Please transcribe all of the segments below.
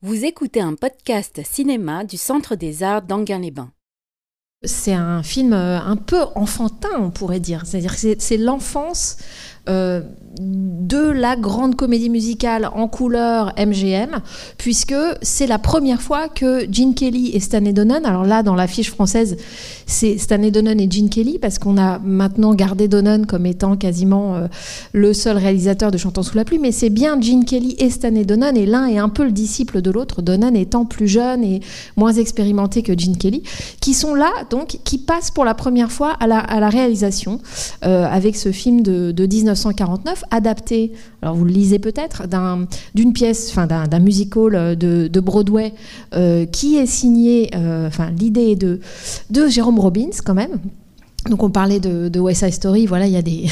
Vous écoutez un podcast cinéma du Centre des Arts d'Anguin-les-Bains. C'est un film euh, un peu enfantin, on pourrait dire. C'est-à-dire que c'est l'enfance euh, de la grande comédie musicale en couleur MGM, puisque c'est la première fois que Gene Kelly et Stanley Donen, alors là dans l'affiche française c'est Stanley Donen et Gene Kelly, parce qu'on a maintenant gardé Donen comme étant quasiment euh, le seul réalisateur de Chantons sous la pluie, mais c'est bien Gene Kelly et Stanley Donen, et l'un est un peu le disciple de l'autre, Donen étant plus jeune et moins expérimenté que Gene Kelly, qui sont là, donc, qui passent pour la première fois à la, réalisation euh, avec ce film de, de 1949 adapté, alors vous le lisez peut-être, d'une pièce, enfin d'un musical de, de Broadway euh, qui est signé, euh, enfin l'idée de, de Jérôme Robbins quand même. Donc on parlait de, de West Side Story, voilà, il y a des,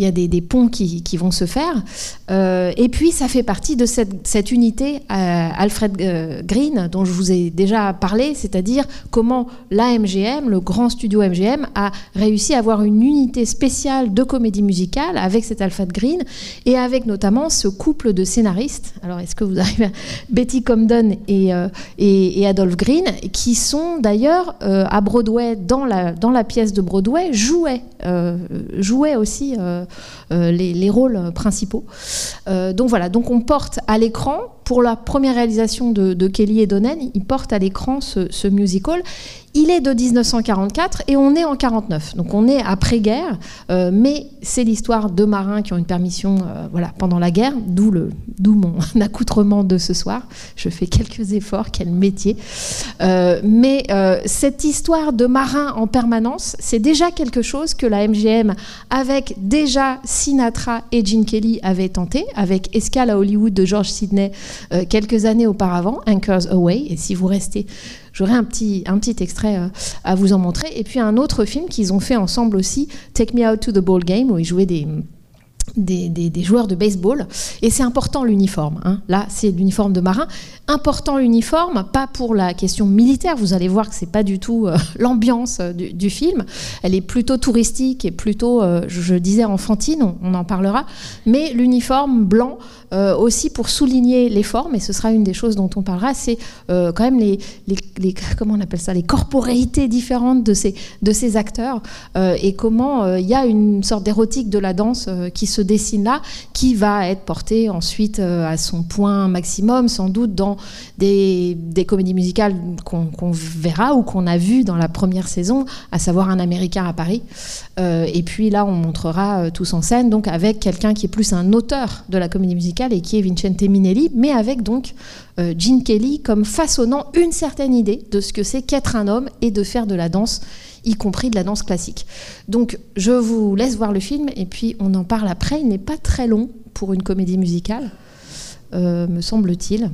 il y a des, ponts qui, vont se faire. Euh, et puis, ça fait partie de cette, unité euh, Alfred euh, Green, dont je vous ai déjà parlé, c'est-à-dire comment la MGM, le grand studio MGM, a réussi à avoir une unité spéciale de comédie musicale avec cet Alfred Green et avec notamment ce couple de scénaristes. Alors, est-ce que vous arrivez à Betty Comden et, et, Adolphe Green, qui sont d'ailleurs à Broadway, dans la, pièce de Broadway, jouaient, jouaient aussi euh, les, rôles principaux. Euh, donc voilà, donc on porte à l'écran, pour la première réalisation de, Kelly et Donen, il porte à l'écran ce musical. Il est de 1944 et on est en 49. Donc on est après-guerre, euh, mais c'est l'histoire de marins qui ont une permission euh, voilà, pendant la guerre, d'où, le, d'où mon accoutrement de ce soir. Je fais quelques efforts, quel métier. Euh, mais cette histoire de marins en permanence, c'est déjà quelque chose que la MGM, avec déjà Sinatra et Gene Kelly, avait tenté, avec Escale à Hollywood de George Sidney quelques années auparavant, Anchors Away. Et si vous restez J'aurai un petit, un petit extrait euh, à vous en montrer. Et puis un autre film qu'ils ont fait ensemble aussi, Take Me Out to the Ball Game, où ils jouaient des, des, joueurs de baseball. Et c'est important l'uniforme. Hein. Là, c'est l'uniforme de marin. Important l'uniforme, pas pour la question militaire. Vous allez voir que c'est pas du tout euh, l'ambiance euh, du, film. Elle est plutôt touristique et plutôt, je, disais, enfantine. On, en parlera. Mais l'uniforme blanc euh, aussi pour souligner les formes, et ce sera une des choses dont on parlera, c'est euh, quand même les, les, comment on appelle ça, les corporéités différentes de ces, de ces acteurs, euh, et comment il y a une sorte d'érotique de la danse qui se dessine là, qui va être portée ensuite à son point maximum, sans doute dans des, comédies musicales qu'on verra ou qu'on a vues dans la première saison, à savoir Un Américain à Paris. et puis là, on montrera tous en scène, donc avec quelqu'un qui est plus un auteur de la comédie musicale et qui est Vincente Minelli, mais avec donc euh, Gene Kelly comme façonnant une certaine idée de ce que c'est qu'être un homme et de faire de la danse, y compris de la danse classique. Donc je vous laisse voir le film et puis on en parle après. Il n'est pas très long pour une comédie musicale, euh, me semble-t-il.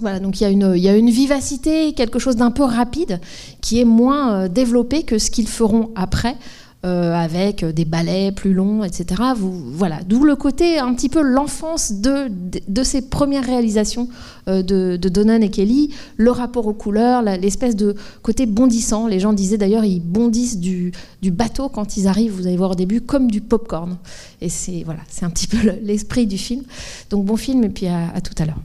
Voilà, donc il y, a une, a vivacité, quelque chose d'un peu rapide, qui est moins euh, développé que ce qu'ils feront après. Euh, avec des ballets plus longs, etc. Voilà, d'où le côté un petit peu l'enfance de, de, ces premières réalisations euh, de, de Donan et Kelly, le rapport aux couleurs, l'espèce de côté bondissant. Les gens disaient d'ailleurs, ils bondissent du, bateau quand ils arrivent, vous allez voir au début, comme du popcorn. Et c'est voilà, c'est un petit peu l'esprit du film. Donc bon film et puis à tout à l'heure.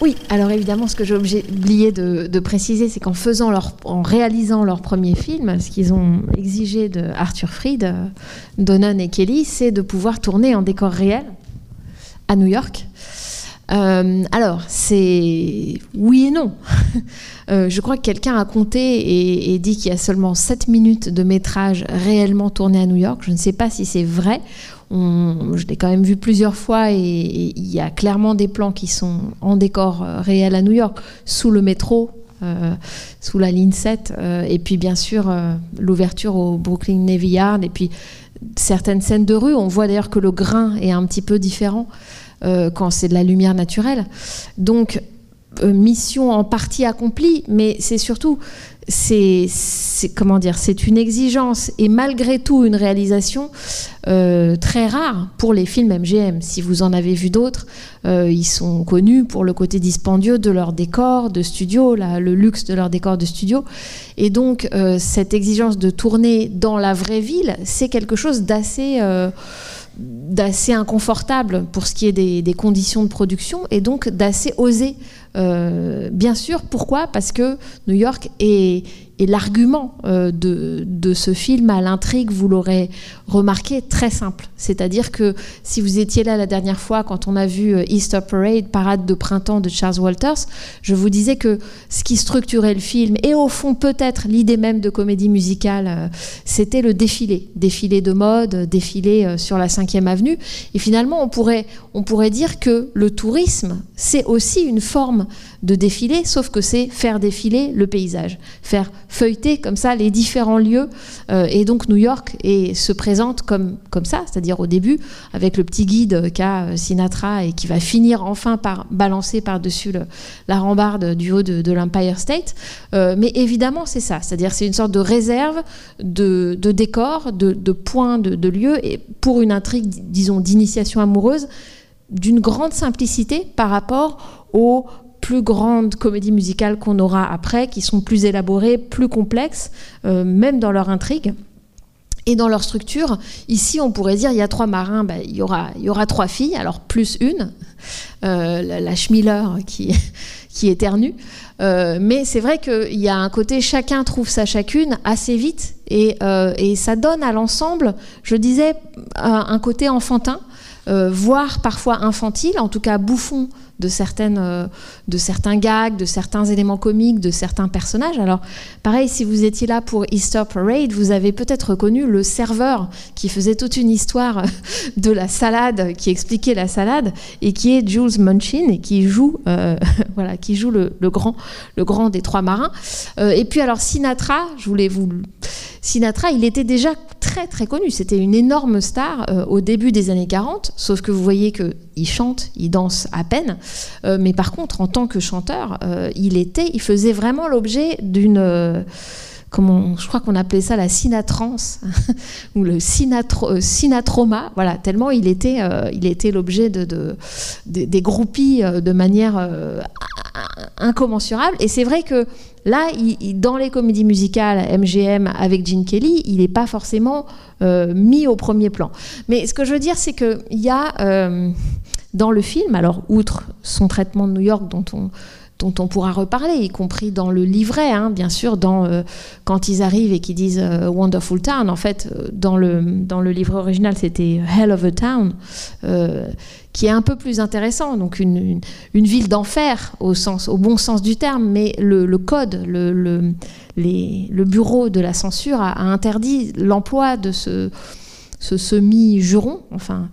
Oui, alors évidemment, ce que j'ai oublié de, préciser, c'est qu'en faisant leur, réalisant leur premier film, ce qu'ils ont exigé de Arthur Fried, euh, Donnan et Kelly, c'est de pouvoir tourner en décor réel à New York. Euh, alors, c'est oui et non. Euh, je crois que quelqu'un a compté et, et dit qu'il y a seulement 7 minutes de métrage réellement tourné à New York. Je ne sais pas si c'est vrai je l'ai quand même vu plusieurs fois et il y a clairement des plans qui sont en décor euh, réel à New York, sous le métro, euh, sous la ligne 7, euh, et puis bien sûr l'ouverture au Brooklyn Navy Yard, et puis certaines scènes de rue. On voit d'ailleurs que le grain est un petit peu différent quand c'est de la lumière naturelle. Donc, mission en partie accomplie, mais c'est surtout c'est comment dire, c'est une exigence et malgré tout une réalisation euh, très rare pour les films MGM. Si vous en avez vu d'autres, euh, ils sont connus pour le côté dispendieux de leur décor de studio, le luxe de leur décor de studio. Et donc euh, cette exigence de tourner dans la vraie ville, c'est quelque chose d'assez inconfortable pour ce qui est des, conditions de production et donc d'assez osé. Euh, bien sûr, pourquoi? Parce que New York est, et l'argument euh, de, de, ce film à l'intrigue, vous l'aurez remarqué, très simple. C'est-à-dire que si vous étiez là la dernière fois quand on a vu euh, Easter Parade, parade de printemps de Charles Walters, je vous disais que ce qui structurait le film, et au fond peut-être l'idée même de comédie musicale, euh, c'était le défilé. Défilé de mode, défilé sur la 5e avenue. Et finalement, on pourrait, on pourrait dire que le tourisme, c'est aussi une forme de défilé, sauf que c'est faire défiler le paysage, faire feuilleter comme ça les différents lieux. Euh, et donc New York et se présente comme, comme ça, c'est-à-dire au début avec le petit guide qu'a euh, Sinatra et qui va finir enfin par balancer par-dessus la rambarde du haut de, l'Empire State. Euh, mais évidemment, c'est ça, c'est-à-dire c'est une sorte de réserve de, de décor, de, de points, de, de lieux, et pour une intrigue, disons, d'initiation amoureuse d'une grande simplicité par rapport aux plus grandes comédies musicales qu'on aura après, qui sont plus élaborées, plus complexes, euh, même dans leur intrigue. Et dans leur structure, ici, on pourrait dire il y a trois marins, ben, il, y aura, trois filles, alors plus une, euh, la, Schmiller qui, qui éternue. Euh, mais c'est vrai qu'il y a un côté chacun trouve sa chacune assez vite et, et ça donne à l'ensemble, je disais, un côté enfantin, voire parfois infantile, en tout cas bouffon de, certaines, euh, de certains gags, de certains éléments comiques, de certains personnages. Alors, pareil, si vous étiez là pour Easter Parade, vous avez peut-être reconnu le serveur qui faisait toute une histoire de la salade, qui expliquait la salade, et qui est Jules Munchin, et qui joue, euh, voilà, qui joue le, grand, le grand des trois marins. Euh, et puis, alors, Sinatra, je voulais vous. Sinatra, il était déjà très très connu. C'était une énorme star au début des années 40, sauf que vous voyez qu'il chante, il danse à peine. Euh, mais par contre, en tant que chanteur, euh, il était, il faisait vraiment l'objet d'une euh, comment, je crois qu'on appelait ça la sinatrance ou le sinatro, sinatroma, voilà, tellement il était, il était l'objet de, des groupies de manière incommensurable. Et c'est vrai que là, dans les comédies musicales MGM avec Gene Kelly, il n'est pas forcément mis au premier plan. Mais ce que je veux dire, c'est qu'il y a dans le film, alors outre son traitement de New York dont on, dont on pourra reparler, y compris dans le livret, hein, bien sûr, euh, quand ils arrivent et qu'ils disent euh, Wonderful Town. En fait, euh, dans le, dans le livret original, c'était Hell of a Town, qui est un peu plus intéressant. Donc, une, ville d'enfer, au, bon sens du terme, mais le, code, le, bureau de la censure a interdit l'emploi de ce ce semi-juron. Enfin,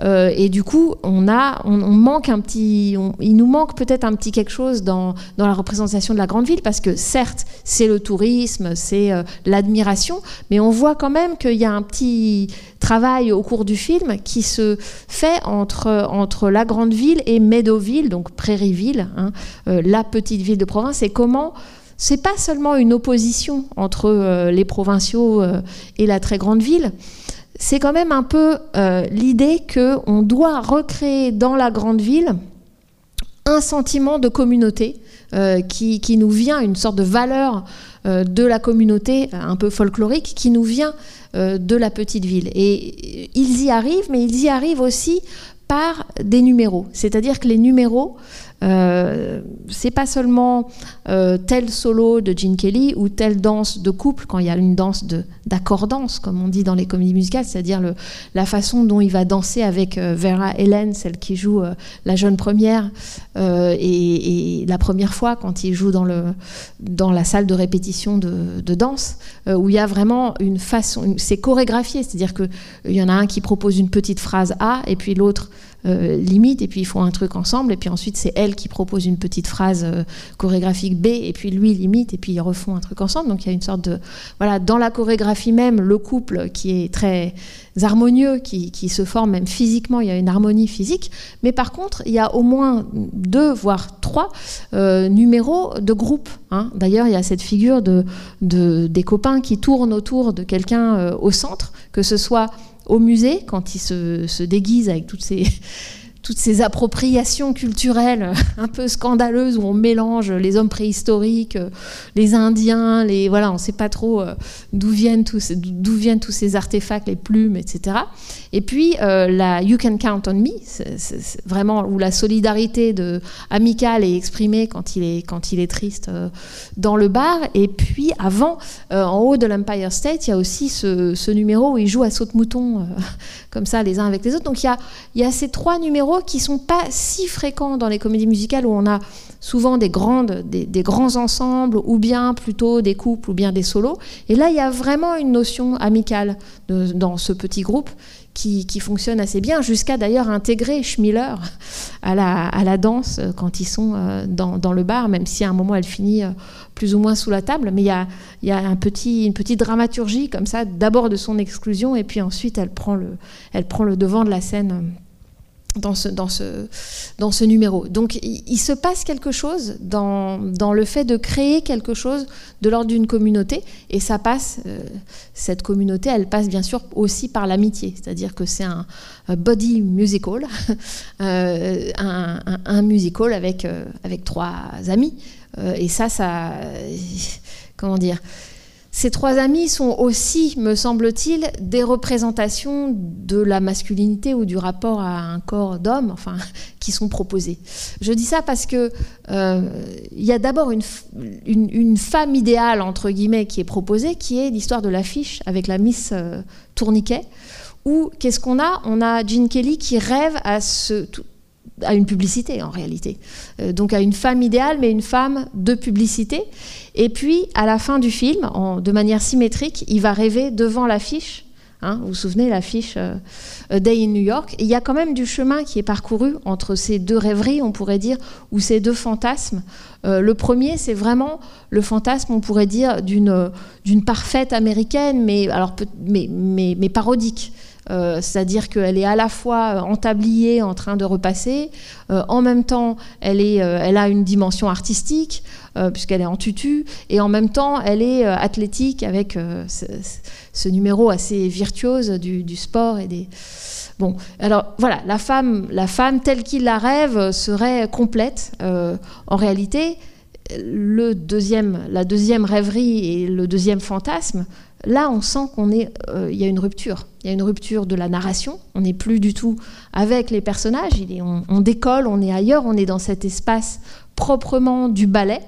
euh, et du coup, on, a, on, manque un petit, il nous manque peut-être un petit quelque chose dans, dans, la représentation de la grande ville, parce que certes, c'est le tourisme, c'est euh, l'admiration, mais on voit quand même qu'il y a un petit travail au cours du film qui se fait entre, entre la grande ville et Meadowville, donc Prairieville, hein, euh, la petite ville de province, et comment c'est pas seulement une opposition entre les provinciaux et la très grande ville, c'est quand même un peu euh, l'idée qu'on doit recréer dans la grande ville un sentiment de communauté euh, qui, nous vient, une sorte de valeur euh, de la communauté un peu folklorique qui nous vient de la petite ville. Et ils y arrivent, mais ils y arrivent aussi par des numéros. C'est-à-dire que les numéros euh, c'est pas seulement euh, tel solo de Gene Kelly ou telle danse de couple quand il y a une danse d'accordance, comme on dit dans les comédies musicales, c'est-à-dire la façon dont il va danser avec euh, Vera Helen, celle qui joue la jeune première, et, la première fois quand il joue dans, la salle de répétition de danse, où il y a vraiment une façon, c'est chorégraphié, c'est-à-dire qu'il y en a un qui propose une petite phrase A et puis l'autre euh, limite, et puis ils font un truc ensemble, et puis ensuite c'est elle qui propose une petite phrase euh, chorégraphique B, et puis lui limite, et puis ils refont un truc ensemble. Donc il y a une sorte de. Voilà, dans la chorégraphie même, le couple qui est très harmonieux, qui, qui se forme même physiquement, il y a une harmonie physique, mais par contre, il y a au moins deux, voire trois euh, numéros de groupe. Hein. D'ailleurs, il y a cette figure de, de, des copains qui tournent autour de quelqu'un au centre, que ce soit au musée, quand il se, déguise avec toutes ces, toutes ces appropriations culturelles un peu scandaleuses où on mélange les hommes préhistoriques, les Indiens, les voilà, on ne sait pas trop d'où viennent tous d'où viennent tous ces artefacts, les plumes, etc. Et puis la You Can Count on Me, c'est vraiment où la solidarité de, amicale est exprimée quand il est quand il est triste dans le bar. Et puis avant, en haut de l'Empire State, il y a aussi ce, numéro où il joue à saute-mouton comme ça les uns avec les autres. Donc il y a, il y a ces trois numéros qui sont pas si fréquents dans les comédies musicales où on a souvent des, grandes, des, grands ensembles ou bien plutôt des couples ou bien des solos. Et là, il y a vraiment une notion amicale dans ce petit groupe qui, fonctionne assez bien, jusqu'à d'ailleurs intégrer Schmiller à la, danse quand ils sont euh, dans, le bar, même si à un moment elle finit euh, plus ou moins sous la table. Mais il y a, y a un petit, une petite dramaturgie comme ça, d'abord de son exclusion, et puis ensuite elle prend le, elle prend le devant de la scène dans ce, dans ce, dans ce numéro. Donc il, se passe quelque chose dans, dans, le fait de créer quelque chose de l'ordre d'une communauté, et ça passe, euh, cette communauté, elle passe bien sûr aussi par l'amitié, c'est-à-dire que c'est un, body musical, euh, un, musical avec, euh, avec trois amis, et ça, ça, comment dire, ces trois amis sont aussi, me semble-t-il, des représentations de la masculinité ou du rapport à un corps d'homme, enfin, qui sont proposés. Je dis ça parce que euh, il y a d'abord une, femme idéale entre guillemets qui est proposée, qui est l'histoire de l'affiche avec la Miss euh, Tourniquet. Où qu'est-ce qu'on a? On a Jean Kelly qui rêve à ce, à une publicité en réalité. Euh, donc à une femme idéale, mais une femme de publicité. Et puis à la fin du film, de manière symétrique, il va rêver devant l'affiche. Hein, vous vous souvenez l'affiche euh, Day in New York Il y a quand même du chemin qui est parcouru entre ces deux rêveries, on pourrait dire, ou ces deux fantasmes. Euh, le premier, c'est vraiment le fantasme, on pourrait dire, d'une parfaite américaine, mais alors mais, mais parodique. Euh, c'est-à-dire qu'elle est à la fois euh, en tablier, en train de repasser, euh, en même temps, elle, est, elle a une dimension artistique, puisqu'elle est en tutu, et en même temps, elle est athlétique avec ce, numéro assez virtuose du, sport et des. Bon, alors voilà, la femme, la femme telle qu'il la rêve serait complète. en réalité, le deuxième, la deuxième rêverie et le deuxième fantasme Là, on sent qu'il est, euh, y a une rupture. Il y a une rupture de la narration. On n'est plus du tout avec les personnages. on, décolle, on est ailleurs, on est dans cet espace proprement du ballet.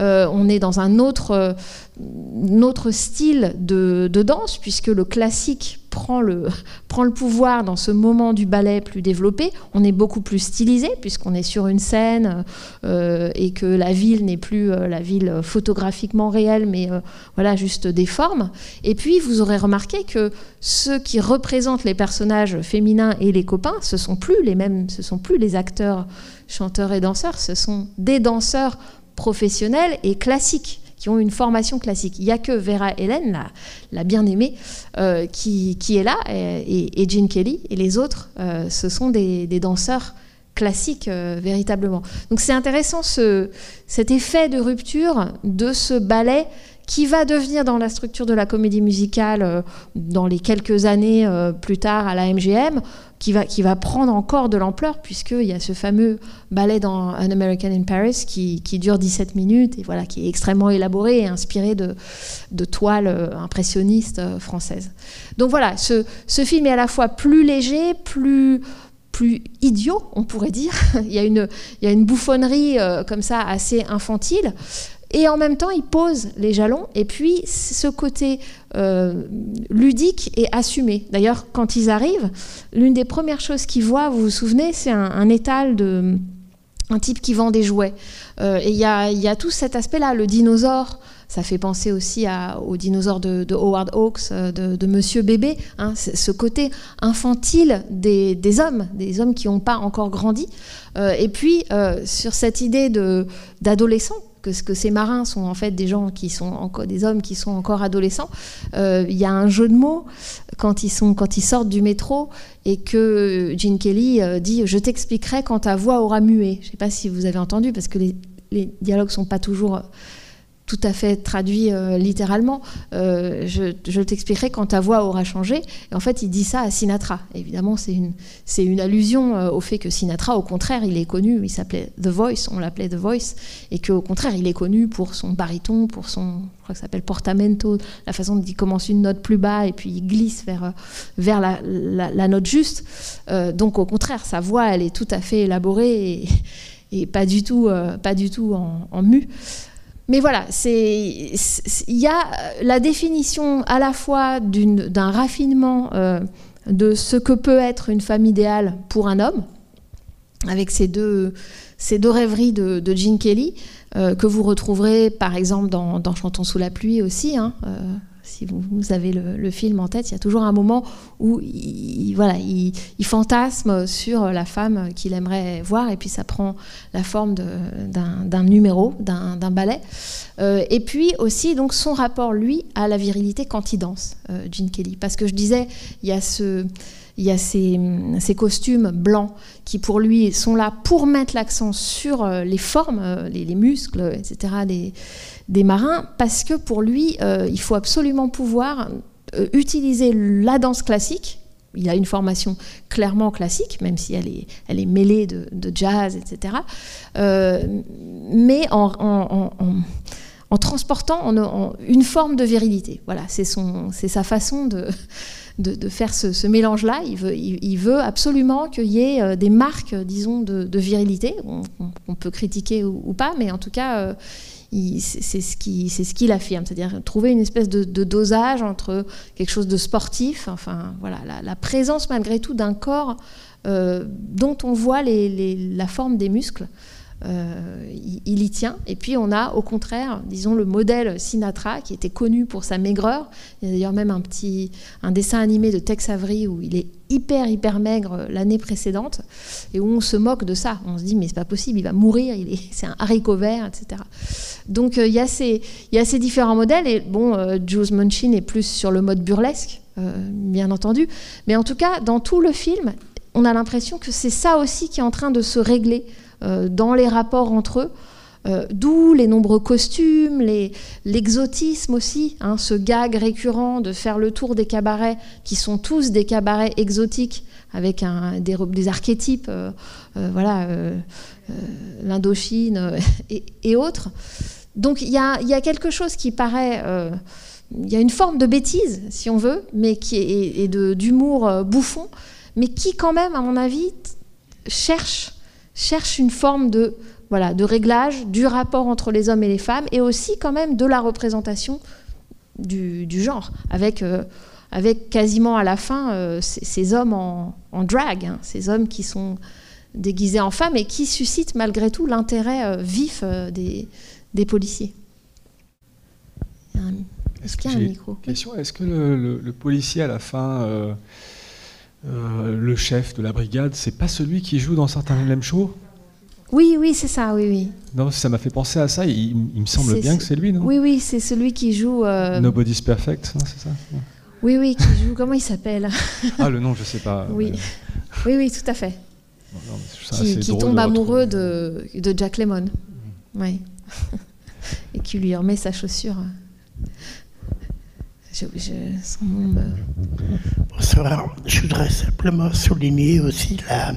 Euh, on est dans un autre, euh, style de, danse, puisque le classique prend le, prend le pouvoir dans ce moment du ballet plus développé. On est beaucoup plus stylisé, puisqu'on est sur une scène euh, et que la ville n'est plus la ville photographiquement réelle, mais voilà, juste des formes. Et puis, vous aurez remarqué que ceux qui représentent les personnages féminins et les copains, ce sont plus les mêmes, ce sont plus les acteurs, chanteurs et danseurs, ce sont des danseurs professionnels et classiques qui ont une formation classique. Il n'y a que Vera Hélène, la, bien-aimée, euh, qui, est là, et, et, Gene Kelly, et les autres, euh, ce sont des, danseurs classiques euh, véritablement. Donc c'est intéressant ce, cet effet de rupture de ce ballet qui va devenir dans la structure de la comédie musicale dans les quelques années plus tard à la MGM qui va, qui va prendre encore de l'ampleur, puisqu'il y a ce fameux ballet dans An American in Paris qui, qui, dure 17 minutes et voilà, qui est extrêmement élaboré et inspiré de, de toiles euh, impressionnistes euh, françaises. Donc voilà, ce, ce film est à la fois plus léger, plus plus idiot, on pourrait dire. il, y a une, il y a une bouffonnerie euh, comme ça assez infantile, et en même temps, il pose les jalons. Et puis, ce côté euh, ludique est assumé. D'ailleurs, quand ils arrivent, l'une des premières choses qu'ils voient, vous vous souvenez, c'est un, étal de un type qui vend des jouets. Euh, et il y a, tout cet aspect-là, le dinosaure. Ça fait penser aussi à, au dinosaure de, Howard Hawks, euh, de, Monsieur Bébé, hein, ce côté infantile des, hommes, des hommes qui n'ont pas encore grandi. et puis, sur cette idée d'adolescent, que, ces marins sont en fait des gens qui sont encore des hommes qui sont encore adolescents. Euh, il y a un jeu de mots quand ils sont quand ils sortent du métro et que Gene Kelly euh, dit je t'expliquerai quand ta voix aura mué. Je ne sais pas si vous avez entendu parce que les, les dialogues sont pas toujours tout à fait traduit euh, littéralement. Euh, je, t'expliquerai quand ta voix aura changé. Et en fait, il dit ça à Sinatra. Évidemment, c'est une, une allusion euh, au fait que Sinatra, au contraire, il est connu. Il s'appelait The Voice, on l'appelait The Voice, et qu'au contraire, il est connu pour son baryton, pour son, je crois que ça s'appelle portamento, la façon dont il commence une note plus bas et puis il glisse vers, vers la, la, note juste. donc, au contraire, sa voix, elle est tout à fait élaborée et, pas du tout, pas du tout en, en mu. Mais voilà, il y a la définition à la fois d'un raffinement euh, de ce que peut être une femme idéale pour un homme, avec ces deux, rêveries de, de Gene Kelly, euh, que vous retrouverez par exemple dans, Chantons sous la pluie aussi. Hein, euh, si vous, avez le, film en tête, il y a toujours un moment où il, voilà, il, fantasme sur la femme qu'il aimerait voir, et puis ça prend la forme d'un numéro, d'un ballet. Euh, et puis aussi donc son rapport, lui, à la virilité quand il danse, euh, Gene Kelly. Parce que je disais, il y a ce il y a ces, ces, costumes blancs qui, pour lui, sont là pour mettre l'accent sur euh, les formes, les, les muscles, etc., des, des marins parce que pour lui, euh, il faut absolument pouvoir euh, utiliser la danse classique. Il a une formation clairement classique, même si elle est, elle est mêlée de, jazz, etc. Euh, mais en, transportant une forme de virilité. Voilà, c'est sa façon de, de, faire ce, mélange-là. Il veut, absolument qu'il y ait des marques, disons, de, virilité. On, peut critiquer ou, pas, mais en tout cas, c'est ce qu'il ce affirme, c'est-à-dire trouver une espèce de, dosage entre quelque chose de sportif, enfin voilà, la, présence malgré tout d'un corps euh, dont on voit la forme des muscles. Euh, il, y tient. Et puis on a au contraire, disons, le modèle Sinatra qui était connu pour sa maigreur. Il y a d'ailleurs même un petit un dessin animé de Tex Avery où il est hyper hyper maigre l'année précédente et où on se moque de ça. On se dit mais c'est pas possible, il va mourir, il est c'est un haricot vert, etc. Donc euh, il y a ces y a ces différents modèles et bon, euh, Jules Munchin est plus sur le mode burlesque, bien entendu. Mais en tout cas, dans tout le film, on a l'impression que c'est ça aussi qui est en train de se régler dans les rapports entre eux. Euh, d'où les nombreux costumes, l'exotisme aussi, hein, ce gag récurrent de faire le tour des cabarets, qui sont tous des cabarets exotiques, avec des, archétypes, euh, voilà, l'Indochine et, autres. Donc il y a, quelque chose qui paraît... il y a une forme de bêtise, si on veut, mais qui est, et d'humour bouffon, mais qui quand même, à mon avis, cherche cherche une forme de, voilà, de réglage du rapport entre les hommes et les femmes et aussi quand même de la représentation du, genre, avec, euh, avec quasiment à la fin euh, ces, hommes en, en drag, hein, ces hommes qui sont déguisés en femmes et qui suscitent malgré tout l'intérêt euh, vif des, des, policiers. Est-ce qu'il y a un micro. Question, est-ce que le, le, policier à la fin euh, le chef de la brigade, c'est pas celui qui joue dans certains Harlem Show oui, oui, c'est ça, oui, oui. Non, ça m'a fait penser à ça. Il, me semble bien que c'est lui, non? Oui, oui, c'est celui qui joue. Euh... Nobody's Perfect, c'est ça? Oui, oui, qui joue. Comment il s'appelle? Ah, le nom, je sais pas. Oui, oui, oui, tout à fait. qui, tombe amoureux de, de, Jack Lemmon. Mm. Oui. Et qui lui remet sa chaussure. Je, Bonsoir. Je voudrais simplement souligner aussi la,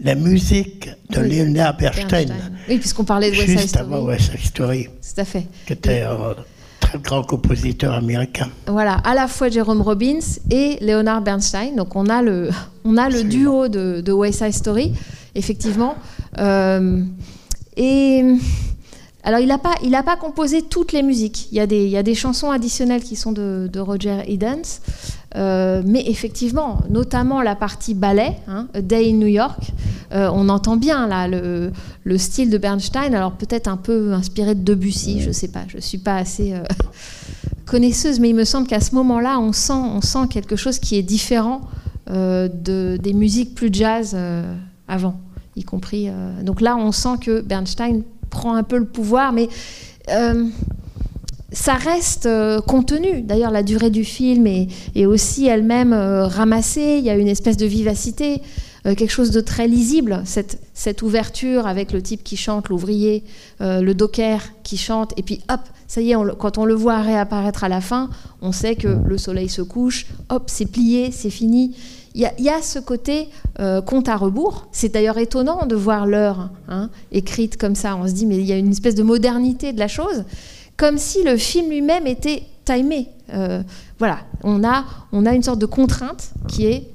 la musique de Leonard Bernstein. Oui, puisqu'on parlait de West Side Story. Juste avant West Side Story. Tout à fait. Qui était un très grand compositeur américain. Voilà, à la fois Jerome Robbins et Leonard Bernstein. Donc on a le, on a le duo de, de West Side Story, effectivement. Euh, et alors, il n'a pas, pas composé toutes les musiques. Il y, a des, il y a des chansons additionnelles qui sont de, Roger Edens. Euh, mais effectivement, notamment la partie ballet, hein, Day in New York, euh, on entend bien là le, le style de Bernstein, alors peut-être un peu inspiré de Debussy, je ne sais pas, je ne suis pas assez euh, connaisseuse, mais il me semble qu'à ce moment-là, on sent, on sent quelque chose qui est différent de, des musiques plus jazz avant, y compris. donc là, on sent que Bernstein prend un peu le pouvoir, mais euh, ça reste euh, contenu. D'ailleurs, la durée du film est, aussi elle-même euh, ramassée. Il y a une espèce de vivacité. quelque chose de très lisible, cette, cette, ouverture avec le type qui chante, l'ouvrier, le docker qui chante, et puis hop, ça y est, quand on le voit réapparaître à la fin, on sait que le soleil se couche, hop, c'est plié, c'est fini. Il y, a ce côté euh, compte à rebours. C'est d'ailleurs étonnant de voir l'heure hein, écrite comme ça. On se dit, mais il y a une espèce de modernité de la chose, comme si le film lui-même était timé. Euh, voilà, on a, on a une sorte de contrainte qui est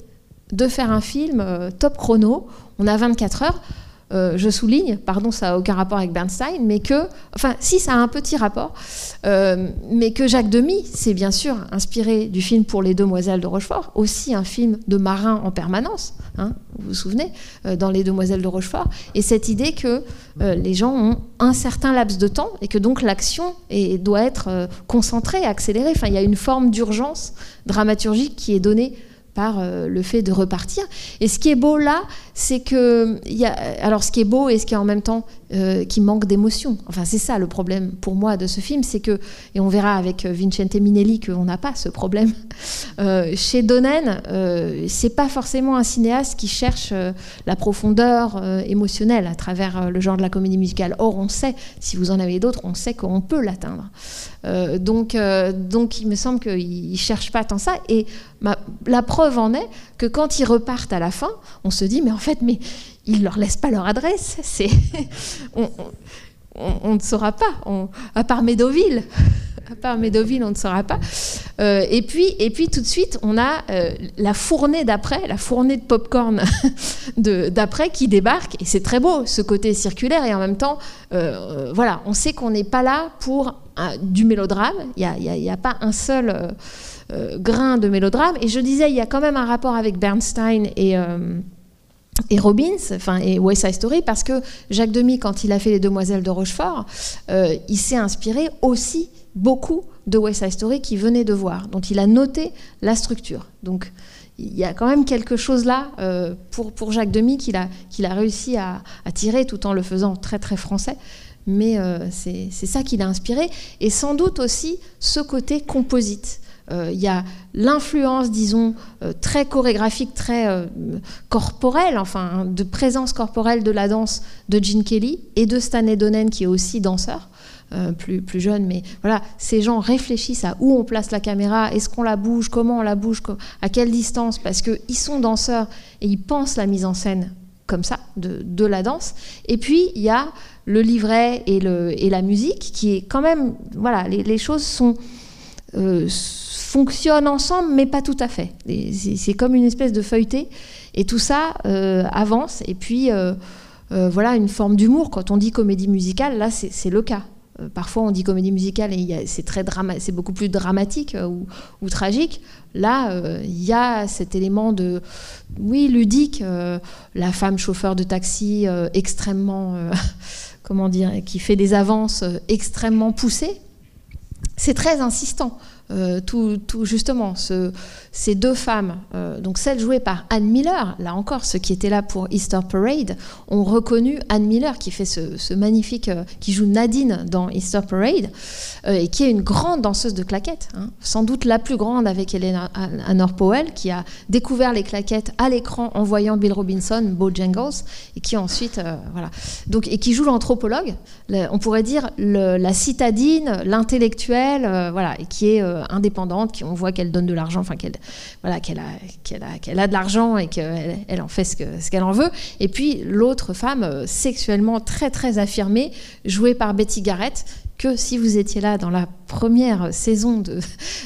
de faire un film euh, top chrono. On a 24 heures. Euh, je souligne, pardon, ça n'a aucun rapport avec Bernstein, mais que, enfin, si, ça a un petit rapport, euh, mais que Jacques Demy s'est bien sûr inspiré du film Pour les Demoiselles de Rochefort, aussi un film de marin en permanence, hein, vous vous souvenez, euh, dans Les Demoiselles de Rochefort, et cette idée que les gens ont un certain laps de temps et que donc l'action doit être concentrée, accélérée. Enfin, il y a une forme d'urgence dramaturgique qui est donnée par euh, le fait de repartir. Et ce qui est beau là, c'est que, alors ce qui est beau et ce qui est en même temps euh, qui manque d'émotion. Enfin, c'est ça le problème pour moi de ce film, c'est que, et on verra avec euh, Vincente Minelli qu'on n'a pas ce problème. chez Donen, c'est pas forcément un cinéaste qui cherche la profondeur émotionnelle à travers le genre de la comédie musicale. Or, on sait, si vous en avez d'autres, on sait qu'on peut l'atteindre. donc, donc, il me semble qu'il ne cherche pas tant ça. Et la preuve en est que quand ils repartent à la fin, on se dit, mais en fait, mais ils leur laissent pas leur adresse. C'est, on, ne saura pas, à part Médoville. À part Médoville, on ne saura pas. Euh, et, puis, et puis, tout de suite, on a euh, la fournée d'après, la fournée de popcorn d'après qui débarque. Et c'est très beau, ce côté circulaire. Et en même temps, euh, voilà, on sait qu'on n'est pas là pour du mélodrame. Il n'y a, a, pas un seul grain de mélodrame. Et je disais, il y a quand même un rapport avec Bernstein et et Robbins, enfin et West Side Story, parce que Jacques Demy, quand il a fait Les Demoiselles de Rochefort, euh, il s'est inspiré aussi beaucoup de West Side Story qu'il venait de voir, dont il a noté la structure. Donc il y a quand même quelque chose là pour, pour Jacques Demy qu'il a, a réussi à, tirer tout en le faisant très très français. Mais c'est ça qui l'a inspiré. Et sans doute aussi ce côté composite. Euh, il y a l'influence, disons, euh, très chorégraphique, très euh, corporelle, enfin, de présence corporelle de la danse de Gene Kelly et de Stanley Donen, qui est aussi danseur. plus, plus jeune, mais voilà, ces gens réfléchissent à où on place la caméra, est-ce qu'on la bouge, comment on la bouge, à quelle distance, parce qu'ils sont danseurs et ils pensent la mise en scène comme ça, de, de la danse. Et puis, il y a le livret et, le, et la musique, qui est quand même, voilà, les choses sont fonctionnent ensemble, mais pas tout à fait. C'est comme une espèce de feuilleté, et tout ça euh, avance. Et puis, euh, euh, voilà, une forme d'humour. Quand on dit comédie musicale, là, c'est le cas. Parfois, on dit comédie musicale et c'est très c'est beaucoup plus dramatique ou, tragique. Là, il y a cet élément de, oui, ludique. la femme chauffeur de taxi extrêmement, comment dire, qui fait des avances extrêmement poussées. C'est très insistant. Euh, tout, justement ces deux femmes, euh, donc celle jouée par Anne Miller, là encore, ceux qui étaient là pour Easter Parade ont reconnu Anne Miller qui fait ce, magnifique, euh, qui joue Nadine dans Easter Parade et qui est une grande danseuse de claquettes, hein. sans doute la plus grande avec Elena Powell qui a découvert les claquettes à l'écran en voyant Bill Robinson, Jangles et qui ensuite, voilà, donc et qui joue l'anthropologue, on pourrait dire la citadine, l'intellectuel, voilà, et qui est indépendante, qui on voit qu'elle donne de l'argent, enfin qu'elle voilà, qu'elle a, qu'elle a, qu'elle a de l'argent et qu'elle elle en fait ce, que, ce qu'elle en veut. Et puis l'autre femme euh, sexuellement très très affirmée, jouée par Betty Garrett, que si vous étiez là dans la première saison de,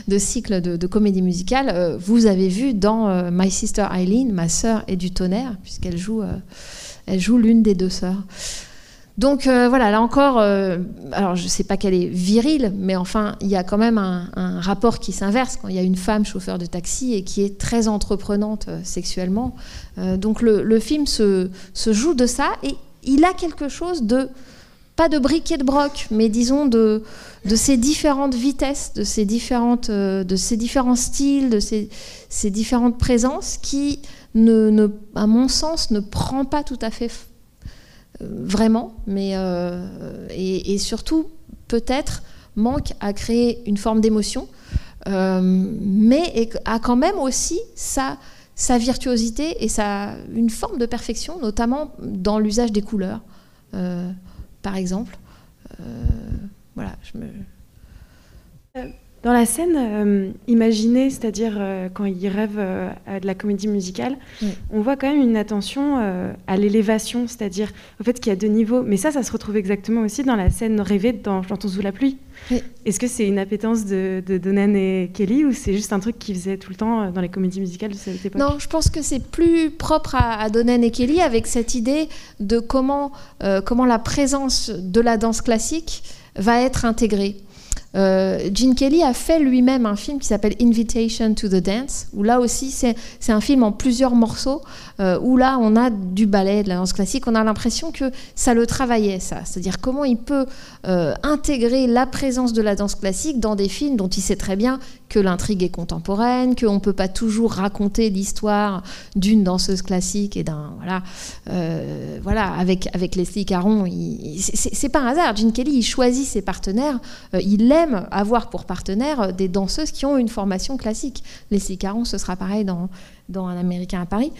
de cycle de, comédie musicale, euh, vous avez vu dans My Sister Eileen, ma sœur est du tonnerre, puisqu'elle joue, elle joue l'une des deux sœurs. Donc euh, voilà, là encore, euh, alors je ne sais pas qu'elle est virile, mais enfin, il y a quand même un, rapport qui s'inverse quand il y a une femme chauffeur de taxi et qui est très entreprenante euh, sexuellement. donc le, film se, joue de ça et il a quelque chose de, pas de briquet de broc, mais disons de, ces différentes vitesses, de ces, différentes, de ces différents styles, de ces, ces différentes présences qui, ne, à mon sens, ne prend pas tout à fait vraiment, mais euh, et, surtout peut-être manque à créer une forme d'émotion, euh, mais a quand même aussi sa, sa virtuosité et sa, une forme de perfection, notamment dans l'usage des couleurs, par exemple. voilà, je me... Dans la scène euh, imaginée, c'est-à-dire euh, quand il rêve euh, de la comédie musicale, on voit quand même une attention à l'élévation, c'est-à-dire au fait qu'il y a deux niveaux. Mais ça, ça se retrouve exactement aussi dans la scène rêvée dans J'entends sous la pluie. Est-ce que c'est une appétence de, de, Donan et Kelly ou c'est juste un truc qu'ils faisaient tout le temps dans les comédies musicales de cette époque? Non, je pense que c'est plus propre à, à, Donan et Kelly avec cette idée de comment, comment la présence de la danse classique va être intégrée. Euh, Gene Kelly a fait lui-même un film qui s'appelle Invitation to the Dance, où là aussi c'est un film en plusieurs morceaux, euh, où là on a du ballet, de la danse classique, on a l'impression que ça le travaillait, ça. C'est-à-dire comment il peut euh, intégrer la présence de la danse classique dans des films dont il sait très bien que l'intrigue est contemporaine, qu'on ne peut pas toujours raconter l'histoire d'une danseuse classique et d'un. Voilà, voilà avec, avec Leslie Caron, c'est pas un hasard. Gene Kelly, il choisit ses partenaires, il aime avoir pour partenaire des danseuses qui ont une formation classique. Leslie Caron, ce sera pareil dans, dans Un Américain à Paris,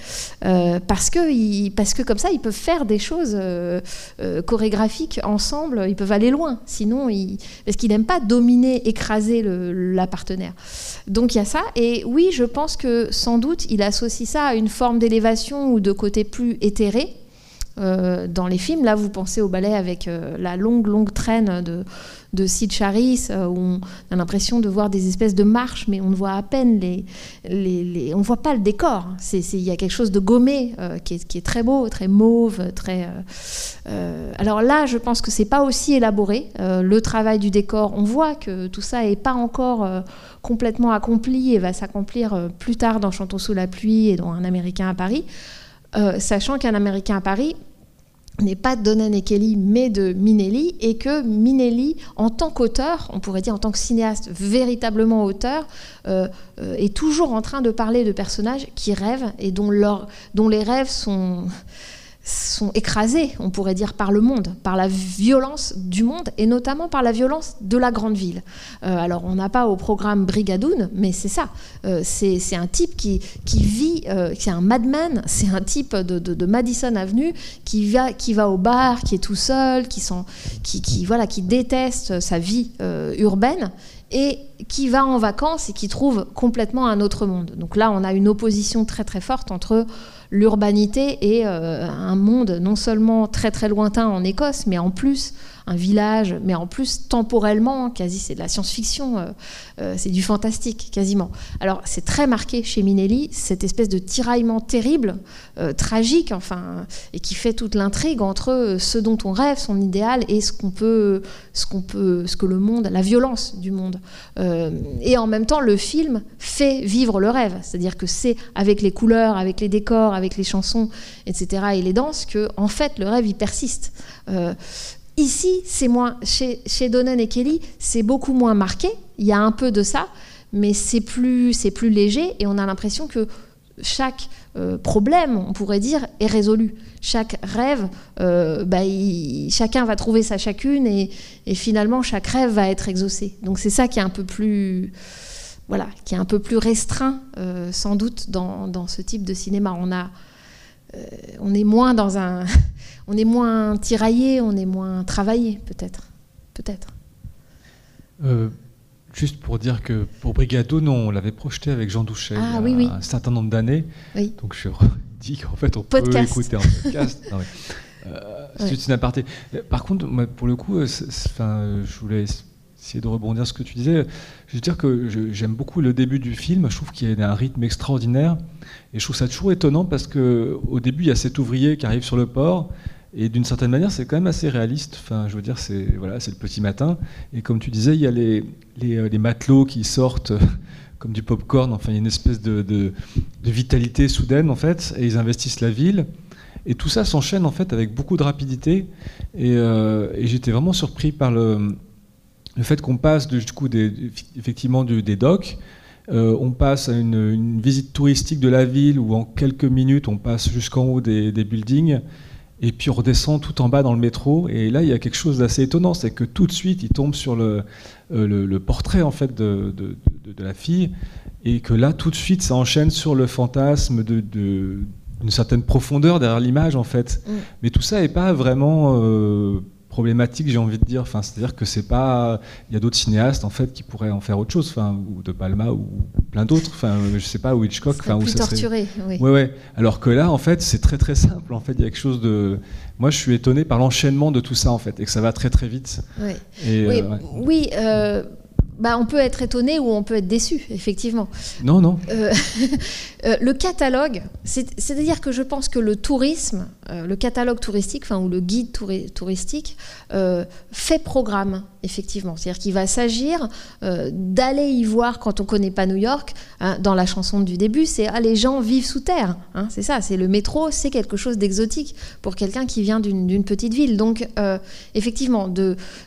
euh, parce, que parce que comme ça, ils peuvent faire des choses euh, euh, chorégraphiques ensemble, ils peuvent aller loin, sinon, parce qu'il n'aime pas dominer, écraser la partenaire. Donc il y a ça, et oui, je pense que sans doute, il associe ça à une forme d'élévation ou de côté plus éthéré, dans les films. Là, vous pensez au ballet avec la longue, longue traîne de, de Sid Charis, euh, où on a l'impression de voir des espèces de marches, mais on ne voit à peine les, les, on voit pas le décor. Il y a quelque chose de gommé euh, qui, est, très beau, très mauve, très. Euh, alors là, je pense que c'est pas aussi élaboré. le travail du décor, on voit que tout ça est pas encore complètement accompli et va s'accomplir plus tard dans Chantons sous la pluie et dans Un Américain à Paris. sachant qu'un Américain à Paris, n'est pas de Donen et Kelly, mais de Minelli, et que Minelli, en tant qu'auteur, on pourrait dire en tant que cinéaste, véritablement auteur, euh, euh, est toujours en train de parler de personnages qui rêvent et dont, dont les rêves sont sont écrasés, on pourrait dire, par le monde, par la violence du monde et notamment par la violence de la grande ville. Euh, alors, on n'a pas au programme Brigadoun, mais c'est ça. Euh, c'est un type qui, qui vit, euh, c'est un madman, c'est un type de, de, Madison Avenue qui va, qui va au bar, qui est tout seul, qui, sont, qui, qui, voilà, qui déteste sa vie urbaine et qui va en vacances et qui trouve complètement un autre monde. Donc là, on a une opposition très très forte entre l'urbanité et euh, un monde non seulement très très lointain en Écosse, mais en plus un village, mais en plus temporellement, quasi c'est de la science-fiction, euh, euh, c'est du fantastique quasiment. Alors c'est très marqué chez Minelli, cette espèce de tiraillement terrible, euh, tragique enfin, et qui fait toute l'intrigue entre ce dont on rêve, son idéal, et ce qu'on peut, ce qu'on peut, ce que le monde, la violence du monde. et en même temps, le film fait vivre le rêve, c'est-à-dire que c'est avec les couleurs, avec les décors, avec les chansons, etc. et les danses que en fait le rêve il persiste. Ici, c'est moins chez, chez Donen et Kelly, c'est beaucoup moins marqué. Il y a un peu de ça, mais c'est plus, c'est plus léger et on a l'impression que chaque euh, problème, on pourrait dire, est résolu. Chaque rêve, euh, bah, chacun va trouver sa chacune et, finalement chaque rêve va être exaucé. Donc c'est ça qui est un peu plus, voilà, qui est un peu plus restreint euh, sans doute dans, dans, ce type de cinéma. On a on est moins dans un, on est moins tiraillé, on est moins travaillé, peut-être, peut-être. Euh, juste pour dire que pour Brigado, non, on l'avait projeté avec Jean Douchet ah il y a un certain nombre d'années. Donc je dis qu'en fait on peut écouter un podcast. Euh, c'est une aparté. Par contre, pour le coup, je voulais essayer de rebondir sur ce que tu disais. Je veux dire que j'aime beaucoup le début du film. Je trouve qu'il y a un rythme extraordinaire. Et je trouve ça toujours étonnant parce qu'au début, il y a cet ouvrier qui arrive sur le port. Et d'une certaine manière, c'est quand même assez réaliste. Enfin, je veux dire, c'est voilà, le petit matin. Et comme tu disais, il y a les, les, euh, matelots qui sortent comme du pop-corn. Enfin, il y a une espèce de, de, vitalité soudaine, en fait. Et ils investissent la ville. Et tout ça s'enchaîne, en fait, avec beaucoup de rapidité. Et, euh, et j'étais vraiment surpris par le, le fait qu'on passe du coup des, effectivement des docks, euh, on passe à une, visite touristique de la ville où en quelques minutes on passe jusqu'en haut des, buildings et puis on redescend tout en bas dans le métro et là il y a quelque chose d'assez étonnant, c'est que tout de suite il tombe sur le, euh, le, portrait en fait de, de, la fille, et que là, tout de suite, ça enchaîne sur le fantasme de, d'une certaine profondeur derrière l'image, en fait. Mm. Mais tout ça n'est pas vraiment problématique, j'ai envie de dire. Enfin, c'est-à-dire que c'est pas. Il y a d'autres cinéastes en fait qui pourraient en faire autre chose, enfin, ou de Palma ou plein d'autres. Enfin, je sais pas, ou Hitchcock. Enfin, où ça torturé, oui. Ouais, ouais. Alors que là, en fait, c'est très très simple. En fait, il y a quelque chose de. Moi, je suis étonné par l'enchaînement de tout ça en fait, et que ça va très très vite. oui, euh, oui. Euh, bah, on peut être étonné ou on peut être déçu, effectivement. Non, non. Euh, le catalogue, c'est-à-dire que je pense que le tourisme, le catalogue touristique, enfin, ou le guide touristique, fait programme effectivement. C'est-à-dire qu'il va s'agir euh, d'aller y voir quand on ne connaît pas New York. Hein, dans la chanson du début, c'est ah, les gens vivent sous terre. Hein, c'est ça, c'est le métro, c'est quelque chose d'exotique pour quelqu'un qui vient d'une petite ville. Donc, euh, effectivement,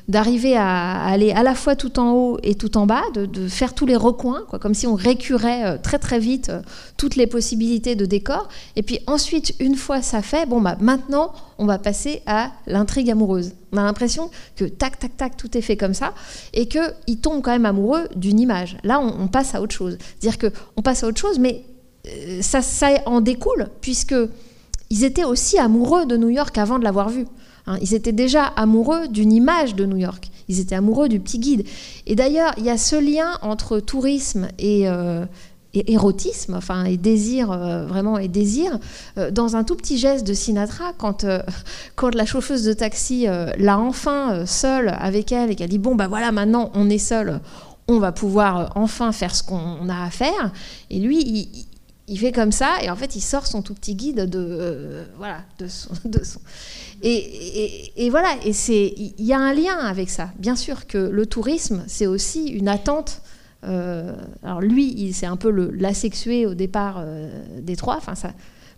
d'arriver à, aller à la fois tout en haut et tout en bas, de, faire tous les recoins, quoi, comme si on récurait euh, très très vite toutes les possibilités de décor. Et puis ensuite, une fois ça fait, bon, bah, maintenant, on va passer à l'intrigue amoureuse. On a l'impression que tac, tac, tac, tout est fait comme ça, et qu'il tombe quand même amoureux d'une image. Là, on, passe à autre chose. C'est-à-dire qu'on passe à autre chose, mais euh, ça, en découle, puisque ils étaient aussi amoureux de New York avant de l'avoir vu. Hein. ils étaient déjà amoureux d'une image de New York. Ils étaient amoureux du petit guide. Et d'ailleurs, il y a ce lien entre tourisme et, euh, et érotisme, enfin, et désir, euh, vraiment, et désir, euh, dans un tout petit geste de Sinatra, quand, euh, quand la chauffeuse de taxi l'a enfin seule avec elle et qu'elle dit Bon, bah voilà, maintenant on est seul, on va pouvoir enfin faire ce qu'on a à faire. Et lui, il, fait comme ça, et en fait, il sort son tout petit guide de. voilà, de son. Et, et, et, voilà, il y a un lien avec ça. Bien sûr que le tourisme, c'est aussi une attente alors lui, c'est un peu l'asexué au départ euh, des trois. Enfin,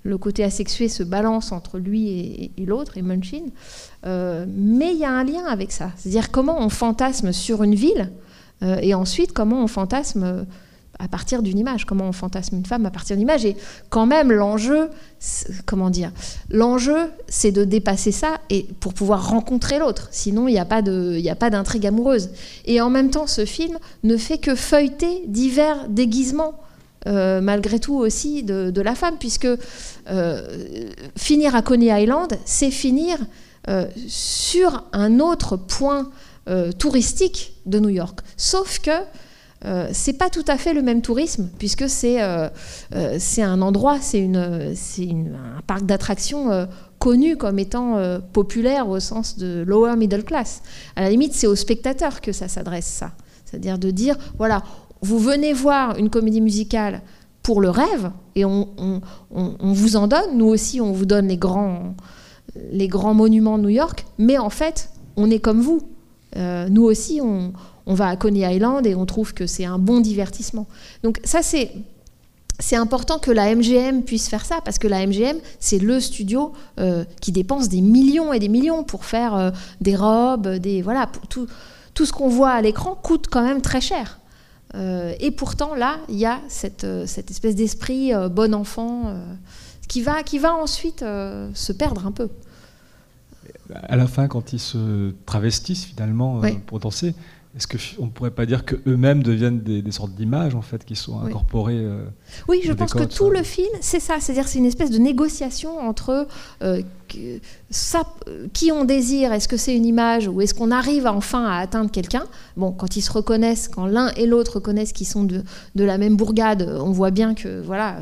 le côté asexué se balance entre lui et, l'autre, et Munchin. Euh, mais il y a un lien avec ça. C'est-à-dire comment on fantasme sur une ville, et ensuite comment on fantasme à partir d'une image, comment on fantasme une femme à partir d'une image. Et quand même, l'enjeu, comment dire, l'enjeu, c'est de dépasser ça et pour pouvoir rencontrer l'autre. Sinon, il n'y a pas d'intrigue amoureuse. Et en même temps, ce film ne fait que feuilleter divers déguisements. Euh, malgré tout aussi de, la femme, puisque euh, finir à Coney Island, c'est finir euh, sur un autre point touristique de New York. Sauf que euh, c'est pas tout à fait le même tourisme, puisque c'est euh, euh, un endroit, c'est un parc d'attractions connu comme étant populaire au sens de lower middle class. À la limite, c'est aux spectateurs que ça s'adresse, ça. C'est-à-dire de dire, voilà, vous venez voir une comédie musicale pour le rêve, et on, vous en donne, nous aussi, on vous donne les grands, les grands monuments de New York, mais en fait, on est comme vous. nous aussi, on, on va à Coney Island et on trouve que c'est un bon divertissement. Donc ça, c'est... C'est important que la MGM puisse faire ça parce que la MGM, c'est le studio euh, qui dépense des millions et des millions pour faire euh, des robes, des voilà, tout, tout ce qu'on voit à l'écran coûte quand même très cher. Euh, et pourtant là, il y a cette, cette espèce d'esprit bon enfant qui va qui va ensuite se perdre un peu. À la fin, quand ils se travestissent finalement pour danser, est-ce qu'on ne pourrait pas dire qu'eux-mêmes deviennent des, sortes d'images en fait qui sont incorporées euh, Oui, je pense que tout le film, c'est ça. C'est-à-dire c'est une espèce de négociation entre euh, ça, qui on désire. Est-ce que c'est une image ou est-ce qu'on arrive enfin à atteindre quelqu'un? Bon, quand ils se reconnaissent, quand l'un et l'autre reconnaissent qu'ils sont de, de, la même bourgade, on voit bien que voilà,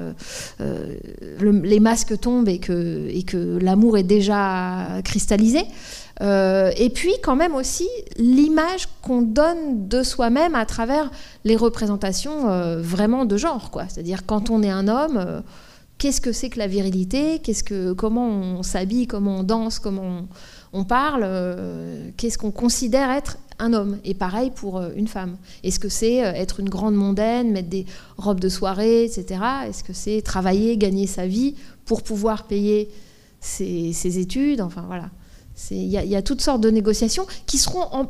euh, les masques tombent et que, et que l'amour est déjà cristallisé. Euh, et puis quand même aussi l'image qu'on donne de soi-même à travers les représentations euh, vraiment de genre. C'est-à-dire quand on est un homme, euh, qu'est-ce que c'est que la virilité? Qu'est-ce que, Comment on s'habille, comment on danse, comment on, parle, qu'est-ce qu'on considère être un homme? Et pareil pour une femme. Est-ce que c'est être une grande mondaine, mettre des robes de soirée, etc. Est-ce que c'est travailler, gagner sa vie pour pouvoir payer ses, ses études? Enfin voilà. Il y, a toutes sortes de négociations qui seront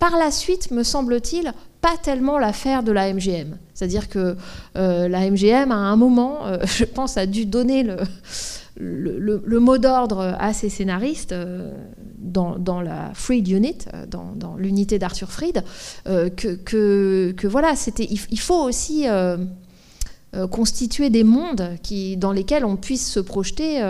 par la suite, me semble-t-il, pas tellement l'affaire de la MGM. C'est-à-dire que euh, la MGM, à un moment, euh, je pense, a dû donner le, mot d'ordre à ses scénaristes, euh, dans, la Freed Unit, dans, l'unité d'Arthur Freed, que, voilà, il, faut aussi constituer des mondes dans lesquels on puisse se projeter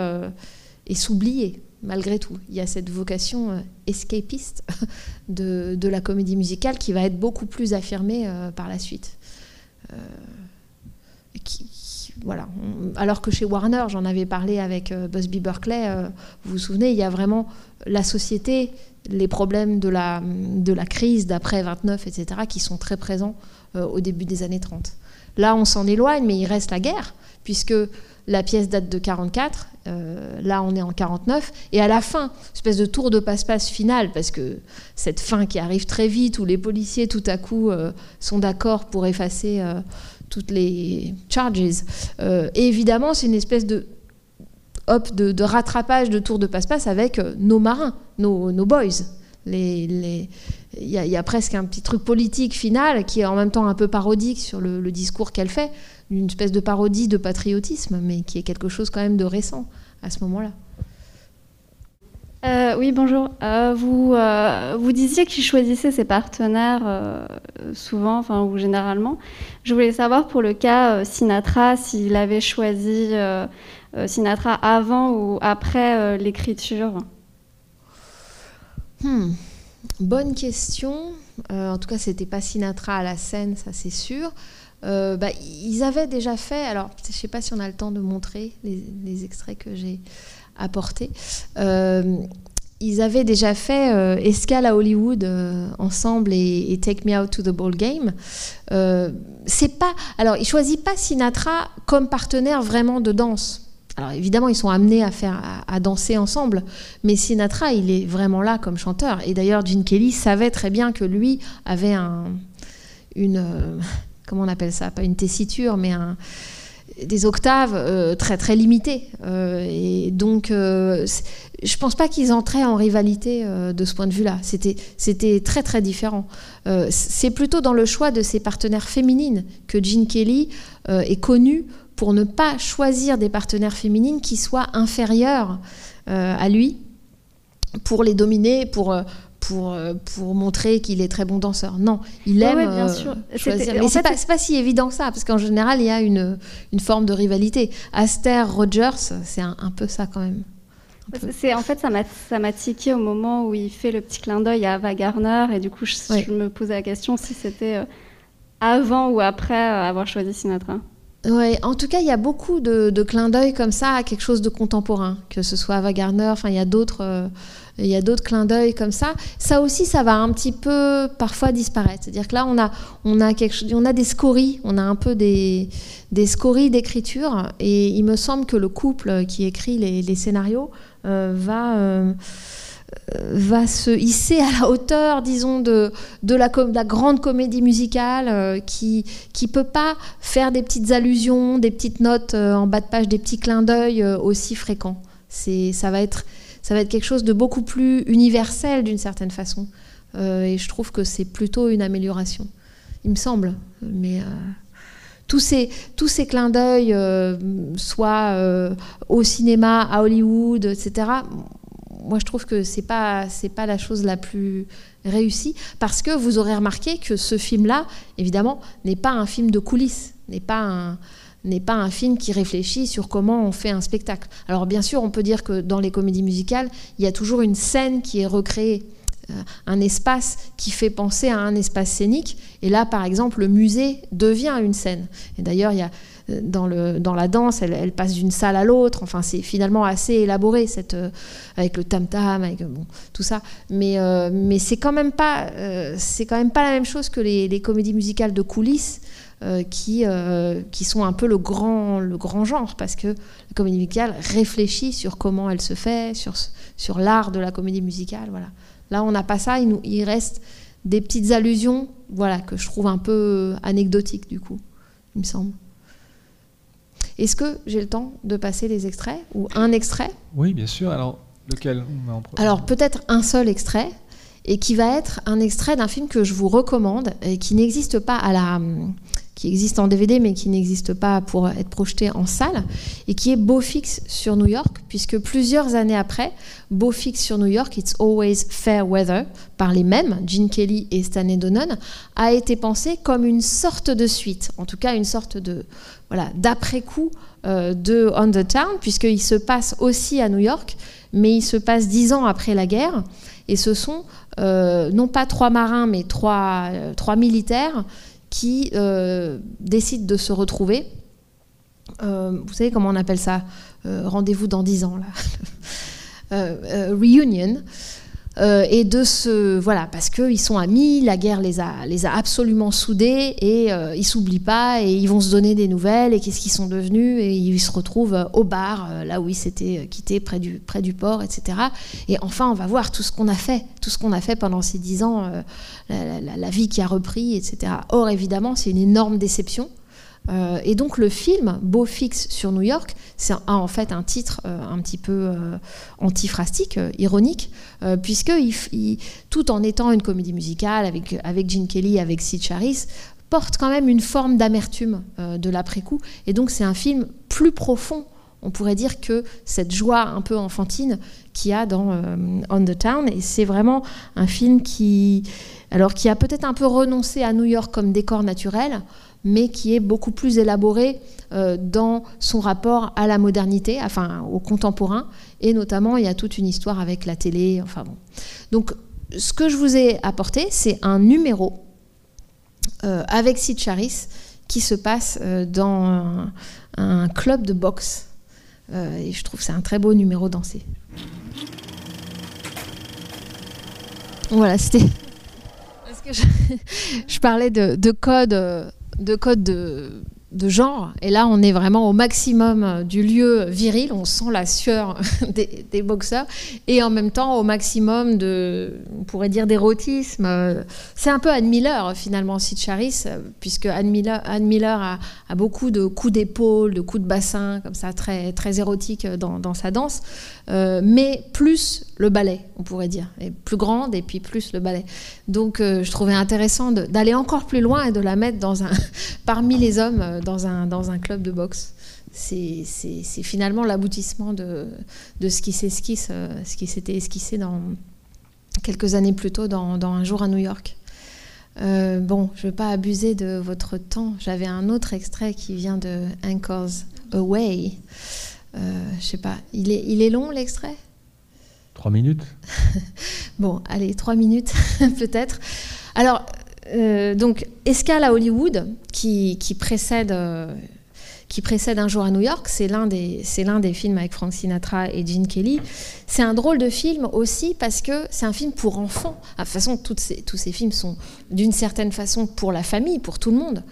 et s'oublier malgré tout. Il y a cette vocation euh, escapiste de, la comédie musicale qui va être beaucoup plus affirmée euh, par la suite. Euh, voilà. Alors que chez Warner, j'en avais parlé avec Busby Berkeley, vous vous souvenez, il y a vraiment la société, les problèmes de la, de la crise d'après 29, etc., qui sont très présents au début des années 30. Là, on s'en éloigne, mais il reste la guerre, puisque la pièce date de 44, euh, là on est en 49, et à la fin, espèce de tour de passe-passe final, parce que cette fin qui arrive très vite, où les policiers tout à coup euh, sont d'accord pour effacer euh, toutes les charges, évidemment c'est une espèce de, hop, de, rattrapage de tour de passe-passe avec nos marins, nos, boys. Il y, a presque un petit truc politique final qui est en même temps un peu parodique sur le discours qu'elle fait une espèce de parodie de patriotisme, mais qui est quelque chose quand même de récent à ce moment-là. Euh, oui, bonjour. Euh, vous, euh, vous disiez qu'il choisissait ses partenaires souvent, enfin, ou généralement. Je voulais savoir pour le cas Sinatra, s'il avait choisi Sinatra avant ou après l'écriture. Hmm. Bonne question. en tout cas, c'était pas Sinatra à la scène, ça c'est sûr. Euh, bah, ils avaient déjà fait, alors je ne sais pas si on a le temps de montrer les, extraits que j'ai apportés. Euh, ils avaient déjà fait euh, Escale à Hollywood ensemble et, Take Me Out to the Ball Game. c'est pas, alors ils choisissent pas Sinatra comme partenaire vraiment de danse. Alors évidemment, ils sont amenés à faire à, danser ensemble, mais Sinatra, il est vraiment là comme chanteur. Et d'ailleurs, Gene Kelly savait très bien que lui avait un, une comment on appelle ça? Pas une tessiture, mais des octaves euh, très très limitées. Euh, et donc, euh, je pense pas qu'ils entraient en rivalité de ce point de vue-là. C'était, très très différent. c'est plutôt dans le choix de ses partenaires féminines que Jean Kelly est connu pour ne pas choisir des partenaires féminines qui soient inférieures à lui pour les dominer, pour, pour, euh, pour montrer qu'il est très bon danseur. Non, il aime bien euh, sûr. choisir. Mais c'est pas, pas, si évident que ça, parce qu'en général, il y a une, une forme de rivalité. Aster Rogers, c'est un, peu ça quand même. C'est en fait ça m'a tiqué au moment où il fait le petit clin d'œil à Ava Gardner et du coup je, me posais la question si c'était euh, avant ou après avoir choisi Sinatra. Ouais, en tout cas, il y a beaucoup de, de clins d'œil comme ça à quelque chose de contemporain, que ce soit Ava Gardner, enfin il y a d'autres il y a d'autres clins d'œil comme ça. Ça aussi, ça va un petit peu parfois disparaître. C'est-à-dire que là, on a, on a, quelque on a des scories, on a un peu des, des scories d'écriture. Et il me semble que le couple qui écrit les, scénarios euh, va, euh, va se hisser à la hauteur, disons, de, de, la, grande comédie musicale euh, qui ne peut pas faire des petites allusions, des petites notes en bas de page, des petits clins d'œil aussi fréquents. Ça va être ça va être quelque chose de beaucoup plus universel d'une certaine façon. Euh, et je trouve que c'est plutôt une amélioration, il me semble. Mais euh, tous, ces, tous clins d'œil, euh, soit au cinéma, à Hollywood, etc., moi je trouve que c'est pas pas la chose la plus réussie parce que vous aurez remarqué que ce film là évidemment n'est pas un film de coulisses n'est pas un, n'est pas un film qui réfléchit sur comment on fait un spectacle. Alors bien sûr, on peut dire que dans les comédies musicales, il y a toujours une scène qui est recréée, euh, un espace qui fait penser à un espace scénique. Et là, par exemple, le musée devient une scène. Et d'ailleurs, il y a euh, dans, le, dans la danse, elle, passe d'une salle à l'autre. Enfin, c'est finalement assez élaboré, cette, euh, avec le tam-tam, avec bon, tout ça. Mais, mais c'est quand, même pas, quand même pas la même chose que les, comédies musicales de coulisses qui, euh, qui sont un peu le grand, le grand genre, parce que la comédie musicale réfléchit sur comment elle se fait, sur, sur l'art de la comédie musicale. Voilà. Là, on n'a pas ça, il, nous, il reste des petites allusions voilà, que je trouve un peu anecdotiques, du coup, il me semble. Est-ce que j'ai le temps de passer les extraits ou un extrait? Oui, bien sûr. Alors, lequel? Alors, peut-être un seul extrait et qui va être un extrait d'un film que je vous recommande et qui n'existe pas à la qui existe en DVD mais qui n'existe pas pour être projeté en salle, et qui est Beau Fix sur New York, puisque plusieurs années après, Beau Fix sur New York, It's Always Fair Weather, par les mêmes, Gene Kelly et Stanley Donen, a été pensé comme une sorte de suite, en tout cas une sorte de voilà d'après-coup euh, de On the Town, puisqu'il se passe aussi à New York, mais il se passe dix ans après la guerre, et ce sont euh, non pas trois marins, mais trois, euh, trois militaires qui euh, décident de se retrouver. vous savez comment on appelle ça Rendez-vous dans dix ans, là. reunion. Euh, et de ce voilà parce qu'ils sont amis, la guerre les a les a absolument soudés et euh, ils s'oublient pas et ils vont se donner des nouvelles et qu'est-ce qu'ils sont devenus et ils se retrouvent euh, au bar là où ils s'étaient quittés près du près du port etc et enfin on va voir tout ce qu'on a fait tout ce qu'on a fait pendant ces dix ans la, la, vie qui a repris etc or évidemment c'est une énorme déception euh, et donc le film Beau fixe sur New York, c'est en fait un titre euh, un petit peu euh, antiphrastique, ironique, puisque tout en étant une comédie musicale avec, avec Gene Kelly, avec Sid Charis, porte quand même une forme d'amertume de l'après-coup. Et donc c'est un film plus profond, on pourrait dire, que cette joie un peu enfantine qu'il y a dans On the Town. Et c'est vraiment un film qui, alors, qui a peut-être un peu renoncé à New York comme décor naturel, mais qui est beaucoup plus élaboré euh, dans son rapport à la modernité, enfin au contemporain, et notamment il y a toute une histoire avec la télé, enfin bon. Donc ce que je vous ai apporté, c'est un numéro euh, avec Sid Charis qui se passe euh, dans un, club de boxe. et je trouve que c'est un très beau numéro dansé. Voilà, c'était. Parce que je, parlais de, de code de code de, de genre. Et là, on est vraiment au maximum du lieu viril. On sent la sueur des, boxeurs. Et en même temps, au maximum de, on pourrait dire, d'érotisme. C'est un peu Anne Miller, finalement, Sid Charis, puisque Anne Miller, Miller a, beaucoup de coups d'épaule, de coups de bassin, comme ça, très, très érotique dans, sa danse. Euh, mais plus le ballet, on pourrait dire. Et plus grande et puis plus le ballet. Donc, euh, je trouvais intéressant d'aller encore plus loin et de la mettre dans un, parmi les hommes euh, dans un, club de boxe. C'est finalement l'aboutissement de, ce qui s'esquisse, euh, ce qui s'était esquissé dans, quelques années plus tôt dans, Un jour à New York. Bon, je ne vais pas abuser de votre temps. J'avais un autre extrait qui vient de Anchors Away. Euh, je sais pas, il est long l'extrait? Trois minutes Bon, allez, trois minutes peut-être. Alors, euh, donc, Escale à Hollywood, qui, précède, euh, qui précède Un jour à New York, c'est l'un des, des films avec Frank Sinatra et Gene Kelly. C'est un drôle de film aussi parce que c'est un film pour enfants. de toute façon, ces, tous ces films sont d'une certaine façon pour la famille, pour tout le monde.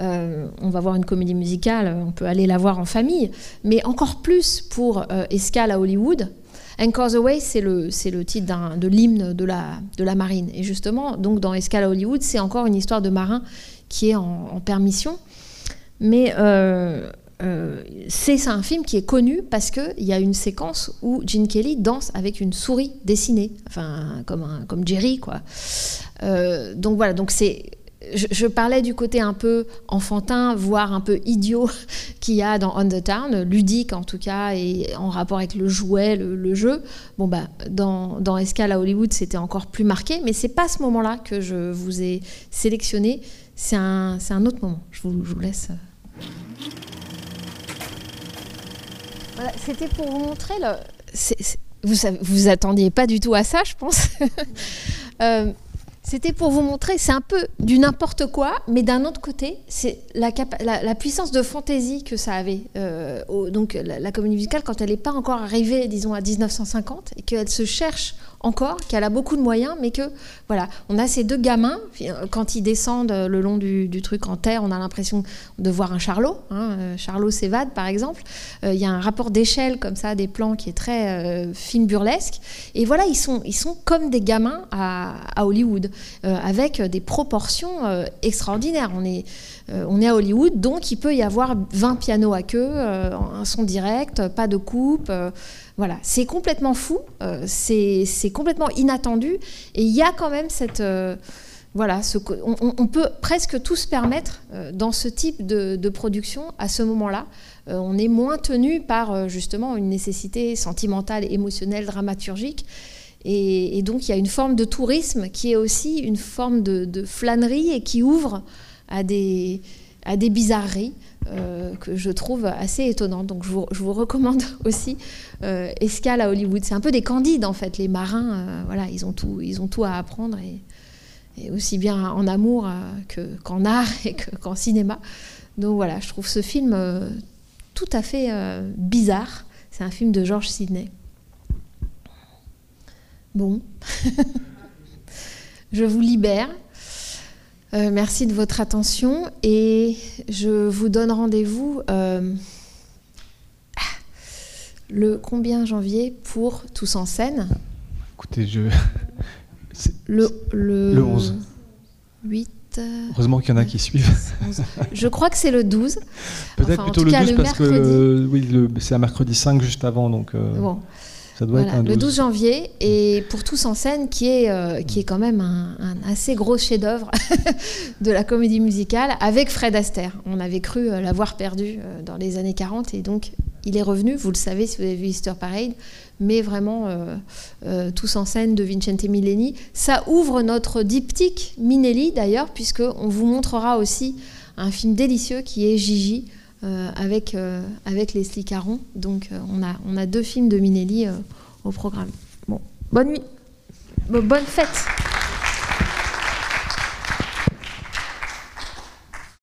Euh, on va voir une comédie musicale, on peut aller la voir en famille, mais encore plus pour Escale à Hollywood, Anchors Away, c'est le, le titre de l'hymne de la, de la marine. Et justement, donc dans Escale à Hollywood, c'est encore une histoire de marin qui est en, permission. Mais euh, euh, c'est un film qui est connu parce qu'il y a une séquence où Gene Kelly danse avec une souris dessinée, enfin comme, un, comme Jerry quoi. Euh, donc voilà, donc c'est je, parlais du côté un peu enfantin, voire un peu idiot qu'il y a dans On the Town, ludique en tout cas, et en rapport avec le jouet, le, jeu. Bon, bah, dans, dans Escale à Hollywood, c'était encore plus marqué, mais c'est pas ce moment-là que je vous ai sélectionné. C'est un, un, autre moment. Je vous, je vous laisse. Euh. Voilà, c'était pour vous montrer le. vous, vous attendiez pas du tout à ça, je pense. euh, c'était pour vous montrer, c'est un peu du n'importe quoi, mais d'un autre côté, c'est la, la, puissance de fantaisie que ça avait. Euh, donc la, comédie musicale, quand elle n'est pas encore arrivée, disons, à 1950, et qu'elle se cherche encore, qu'elle a beaucoup de moyens, mais que, voilà, on a ces deux gamins, quand ils descendent le long du, truc en terre, on a l'impression de voir un charlot. Hein, euh, charlot s'évade, par exemple. Euh, il y a un rapport d'échelle, comme ça, des plans qui est très euh, burlesque. Et voilà, ils sont, ils sont comme des gamins à, Hollywood, avec des proportions extraordinaires. On est, on est à Hollywood, donc il peut y avoir 20 pianos à queue, un son direct, pas de coupe. Voilà, c'est complètement fou, euh, c'est complètement inattendu, et il y a quand même cette, euh, voilà, ce, on, peut presque tout se permettre dans ce type de, production à ce moment-là. on est moins tenu par justement une nécessité sentimentale, émotionnelle, dramaturgique. Et, donc il y a une forme de tourisme qui est aussi une forme de, flânerie et qui ouvre à des, à des bizarreries. Euh, que je trouve assez étonnantes. Donc je vous, recommande aussi euh, Escale à Hollywood. C'est un peu des candides en fait. Les marins, euh, voilà, ils ont tout, ils ont tout à apprendre et, aussi bien en amour qu'en art et qu'en cinéma. Donc voilà, je trouve ce film tout à fait bizarre. C'est un film de George Sidney. Bon, je vous libère. Euh, merci de votre attention et je vous donne rendez-vous euh, le combien janvier pour Tous en scène Écoutez, je. Le, le, 11. 8. Euh, Heureusement qu'il y en a qui suivent. Je crois que c'est le 12. Peut-être plutôt le 12 parce que oui, c'est un mercredi 5 juste avant. Donc, bon le 12 janvier, et pour Tous en scène, qui est, euh, qui est quand même un, assez gros chef-d'œuvre de la comédie musicale, avec Fred Astaire. On avait cru euh, l'avoir perdu euh, dans les années 40, et donc il est revenu, vous le savez si vous avez vu Easter Parade, mais vraiment Tous en scène de Vincente Milleni. Ça ouvre notre diptyque Minelli d'ailleurs, puisqu'on vous montrera aussi un film délicieux qui est Gigi avec, euh, avec Leslie Caron. Donc euh, on, a, on a deux films de Minelli au programme. Bon, bonne nuit, bonne fête.